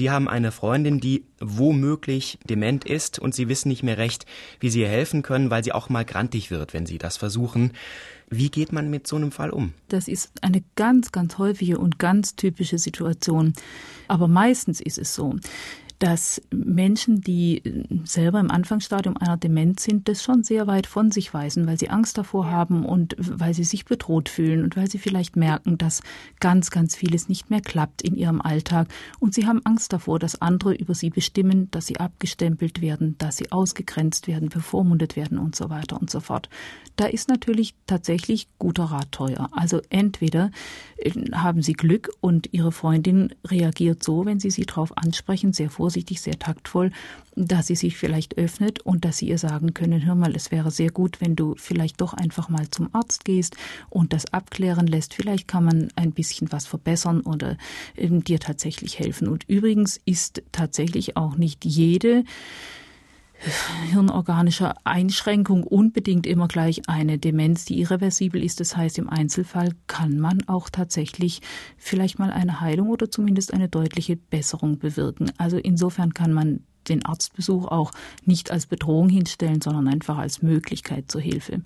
Sie haben eine Freundin, die womöglich dement ist und Sie wissen nicht mehr recht, wie Sie ihr helfen können, weil sie auch mal grantig wird, wenn Sie das versuchen. Wie geht man mit so einem Fall um? Das ist eine ganz, ganz häufige und ganz typische Situation. Aber meistens ist es so, dass Menschen, die selber im Anfangsstadium einer Demenz sind, das schon sehr weit von sich weisen, weil sie Angst davor haben und weil sie sich bedroht fühlen und weil sie vielleicht merken, dass ganz, ganz vieles nicht mehr klappt in ihrem Alltag. Und sie haben Angst davor, dass andere über sie bestimmen, dass sie abgestempelt werden, dass sie ausgegrenzt werden, bevormundet werden und so weiter und so fort. Da ist natürlich tatsächlich guter Rat teuer. Also entweder äh, haben sie Glück und ihre Freundin reagiert so, wenn sie sie darauf ansprechen, sehr vorsichtig vorsichtig, sehr taktvoll, dass sie sich vielleicht öffnet und dass sie ihr sagen können, hör mal, es wäre sehr gut, wenn du vielleicht doch einfach mal zum Arzt gehst und das abklären lässt. Vielleicht kann man ein bisschen was verbessern oder ähm, dir tatsächlich helfen. Und übrigens ist tatsächlich auch nicht jede hirnorganischer Einschränkung unbedingt immer gleich eine Demenz, die irreversibel ist. Das heißt, im Einzelfall kann man auch tatsächlich vielleicht mal eine Heilung oder zumindest eine deutliche Besserung bewirken. Also insofern kann man den Arztbesuch auch nicht als Bedrohung hinstellen, sondern einfach als Möglichkeit zur Hilfe.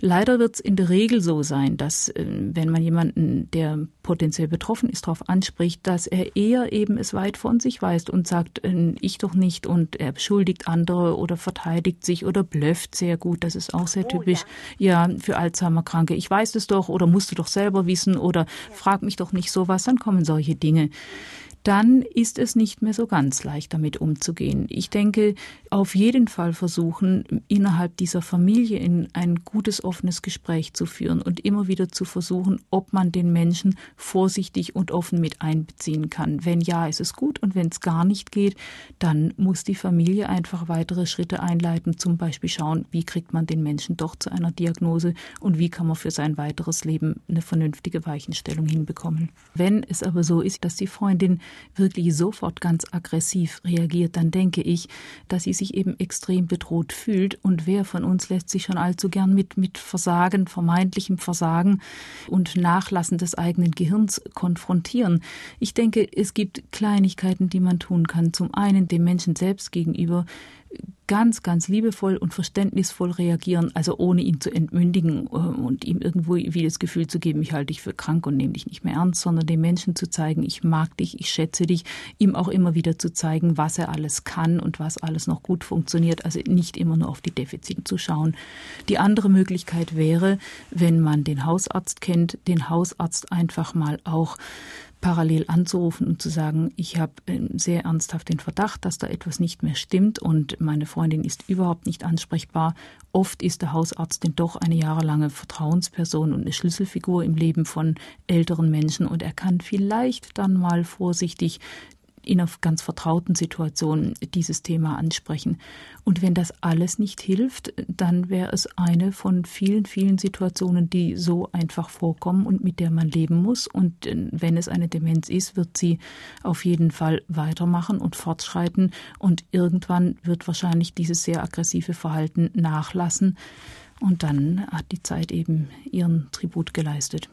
Leider wird es in der Regel so sein, dass äh, wenn man jemanden, der potenziell betroffen ist, darauf anspricht, dass er eher eben es weit von sich weist und sagt, äh, ich doch nicht und er beschuldigt andere oder verteidigt sich oder blöfft sehr gut. Das ist auch sehr oh, typisch. Ja. ja, für Alzheimer-Kranke. Ich weiß es doch oder musst du doch selber wissen oder frag mich doch nicht sowas. Dann kommen solche Dinge dann ist es nicht mehr so ganz leicht damit umzugehen. Ich denke, auf jeden Fall versuchen, innerhalb dieser Familie in ein gutes, offenes Gespräch zu führen und immer wieder zu versuchen, ob man den Menschen vorsichtig und offen mit einbeziehen kann. Wenn ja, ist es gut und wenn es gar nicht geht, dann muss die Familie einfach weitere Schritte einleiten, zum Beispiel schauen, wie kriegt man den Menschen doch zu einer Diagnose und wie kann man für sein weiteres Leben eine vernünftige Weichenstellung hinbekommen. Wenn es aber so ist, dass die Freundin wirklich sofort ganz aggressiv reagiert, dann denke ich, dass sie sich eben extrem bedroht fühlt. Und wer von uns lässt sich schon allzu gern mit, mit Versagen, vermeintlichem Versagen und Nachlassen des eigenen Gehirns konfrontieren? Ich denke, es gibt Kleinigkeiten, die man tun kann. Zum einen dem Menschen selbst gegenüber ganz, ganz liebevoll und verständnisvoll reagieren, also ohne ihn zu entmündigen äh, und ihm irgendwo wie das Gefühl zu geben, ich halte dich für krank und nehme dich nicht mehr ernst, sondern dem Menschen zu zeigen, ich mag dich, ich schätze dich, ihm auch immer wieder zu zeigen, was er alles kann und was alles noch gut funktioniert, also nicht immer nur auf die Defizite zu schauen. Die andere Möglichkeit wäre, wenn man den Hausarzt kennt, den Hausarzt einfach mal auch parallel anzurufen und zu sagen, ich habe ähm, sehr ernsthaft den Verdacht, dass da etwas nicht mehr stimmt und meine Freundin ist überhaupt nicht ansprechbar. Oft ist der Hausarzt denn doch eine jahrelange Vertrauensperson und eine Schlüsselfigur im Leben von älteren Menschen und er kann vielleicht dann mal vorsichtig in einer ganz vertrauten Situation dieses Thema ansprechen. Und wenn das alles nicht hilft, dann wäre es eine von vielen, vielen Situationen, die so einfach vorkommen und mit der man leben muss. Und äh, wenn es eine Demenz ist, wird sie auf jeden Fall weitermachen und fortschreiten. Und irgendwann wird wahrscheinlich dieses sehr aggressive Verhalten nachlassen. Und dann hat die Zeit eben ihren Tribut geleistet.